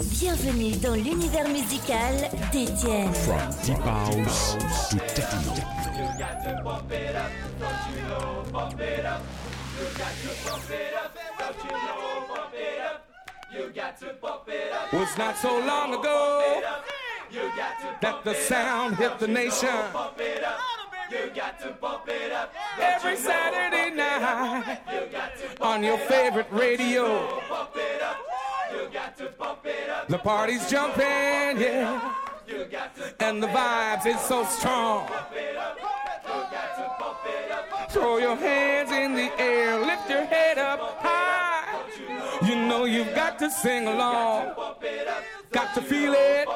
Bienvenue dans l'univers musical d'Étienne. From deep house to techno. Was not so long ago that the sound hit the nation. Every Saturday night on your favorite radio. The party's jumping, yeah. And the vibes is so strong. Throw your hands in the air, lift your head up high. You know you've got to sing along. Got to feel it.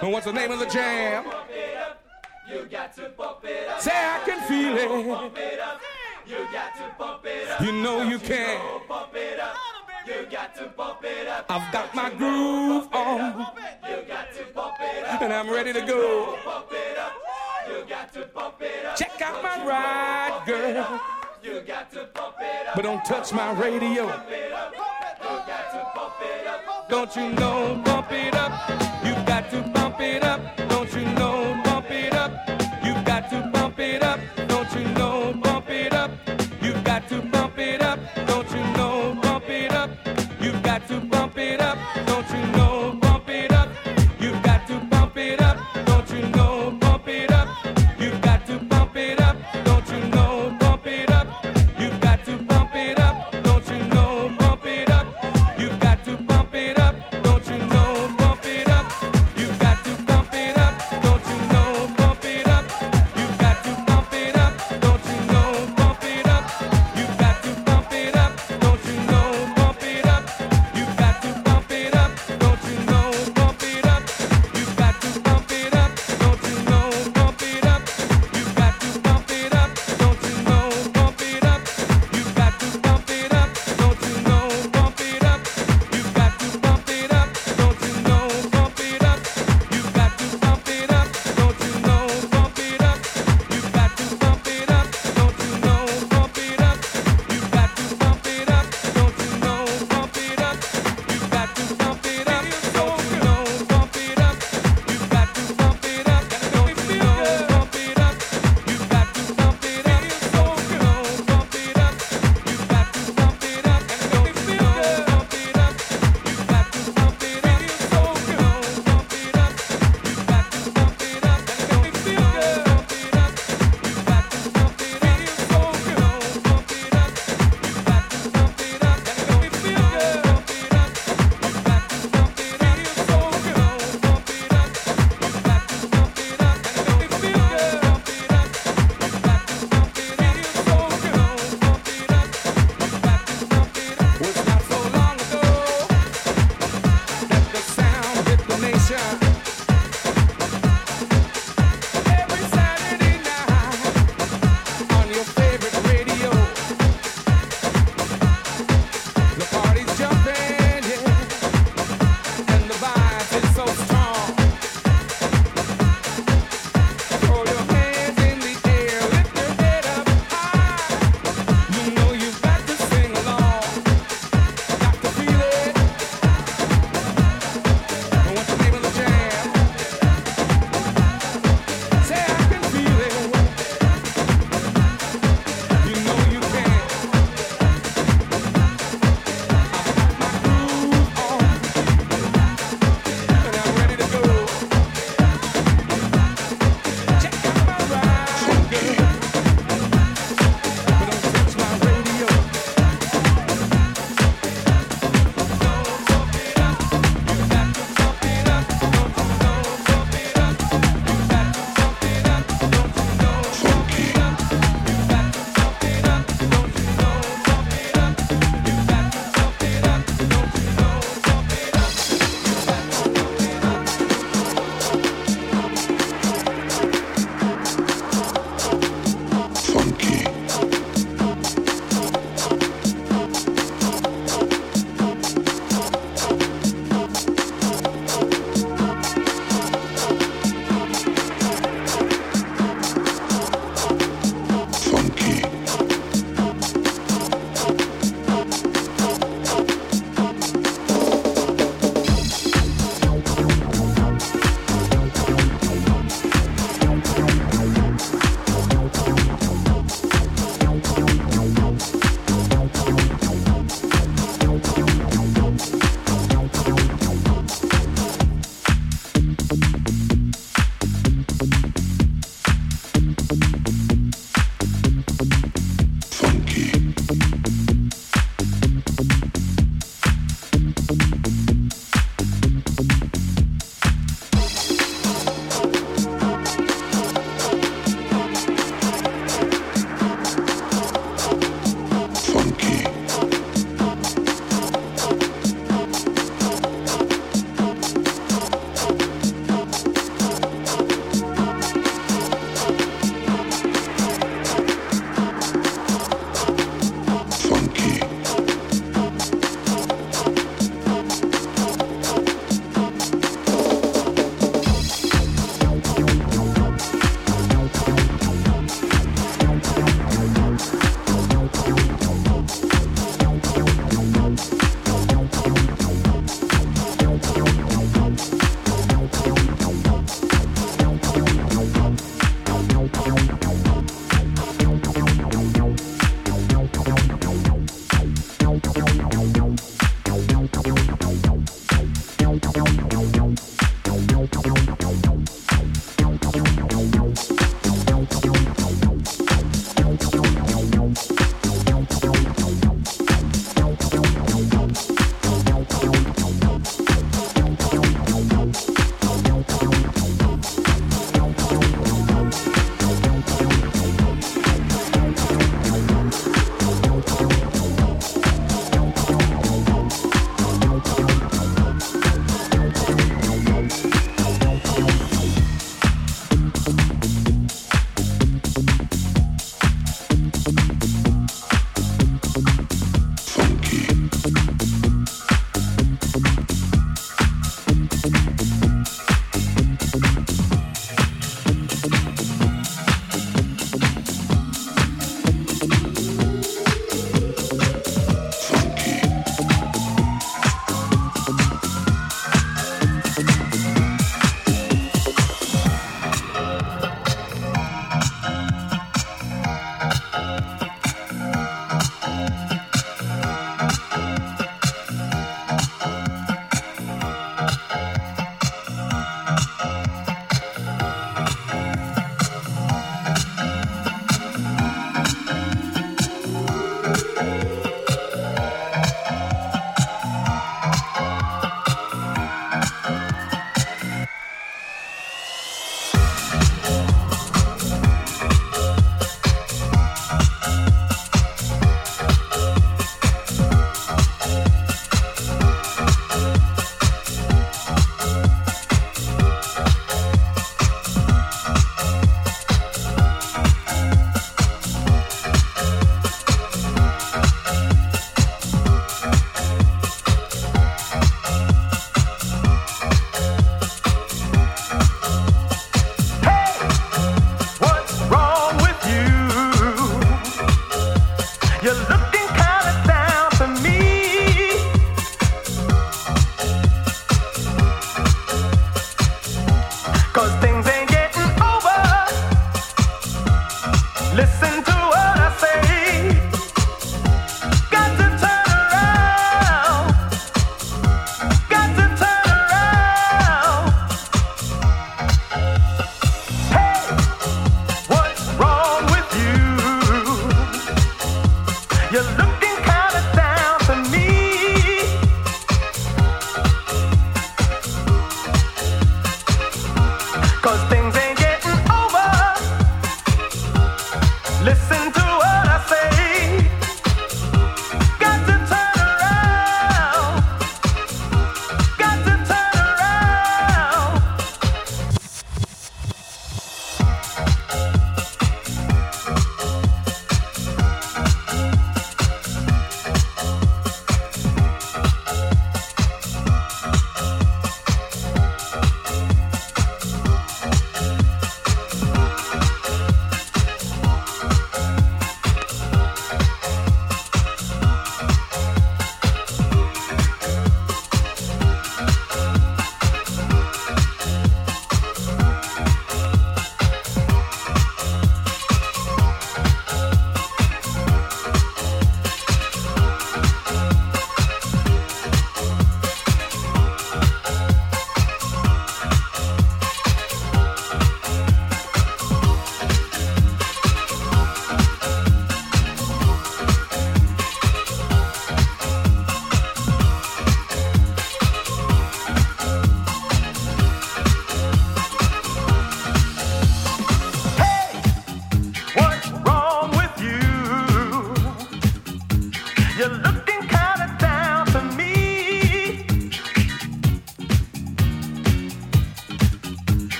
And what's the name of the jam? you got to bump it Say I can feel it. You got to bump it up. You know you can. I've got my groove on. You got to bump it up. And I'm ready to go. Check out my ride, girl. You got to bump it up. But don't touch my radio. Don't you know, bump it up. You got to bump it up. Don't you know,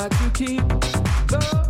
But you keep the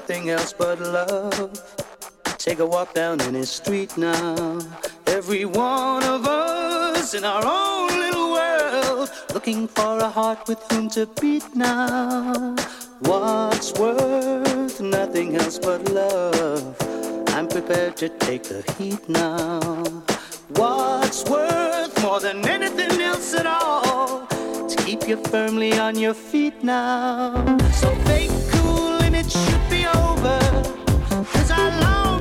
nothing else but love. Take a walk down any street now. Every one of us in our own little world, looking for a heart with whom to beat now. What's worth nothing else but love? I'm prepared to take the heat now. What's worth more than anything else at all? To keep you firmly on your feet now. So fake cool image. Cause I long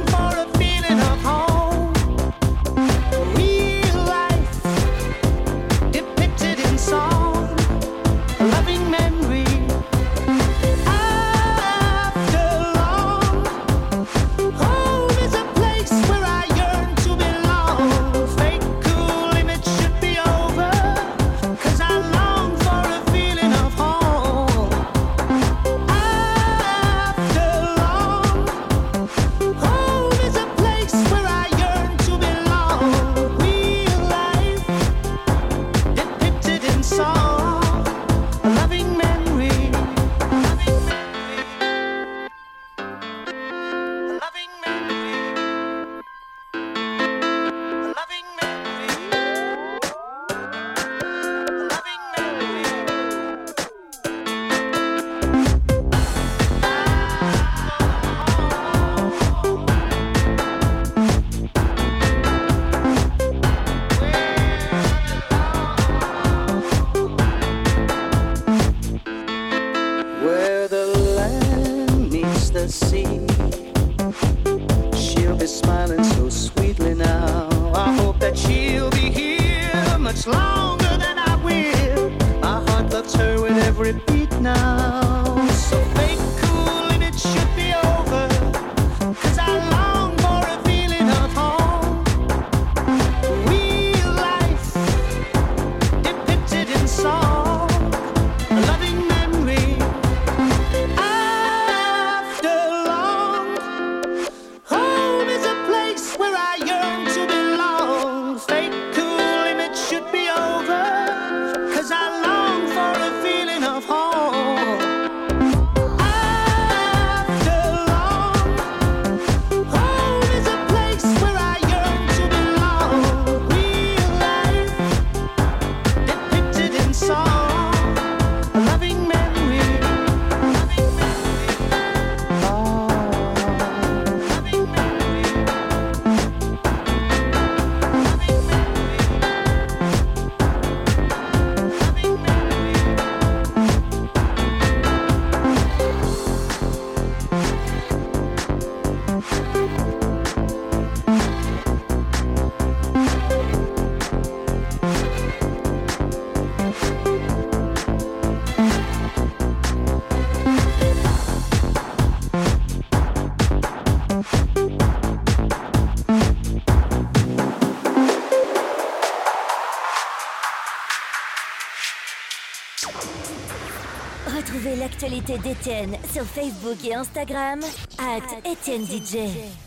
Sur Facebook et Instagram, at Etienne DJ.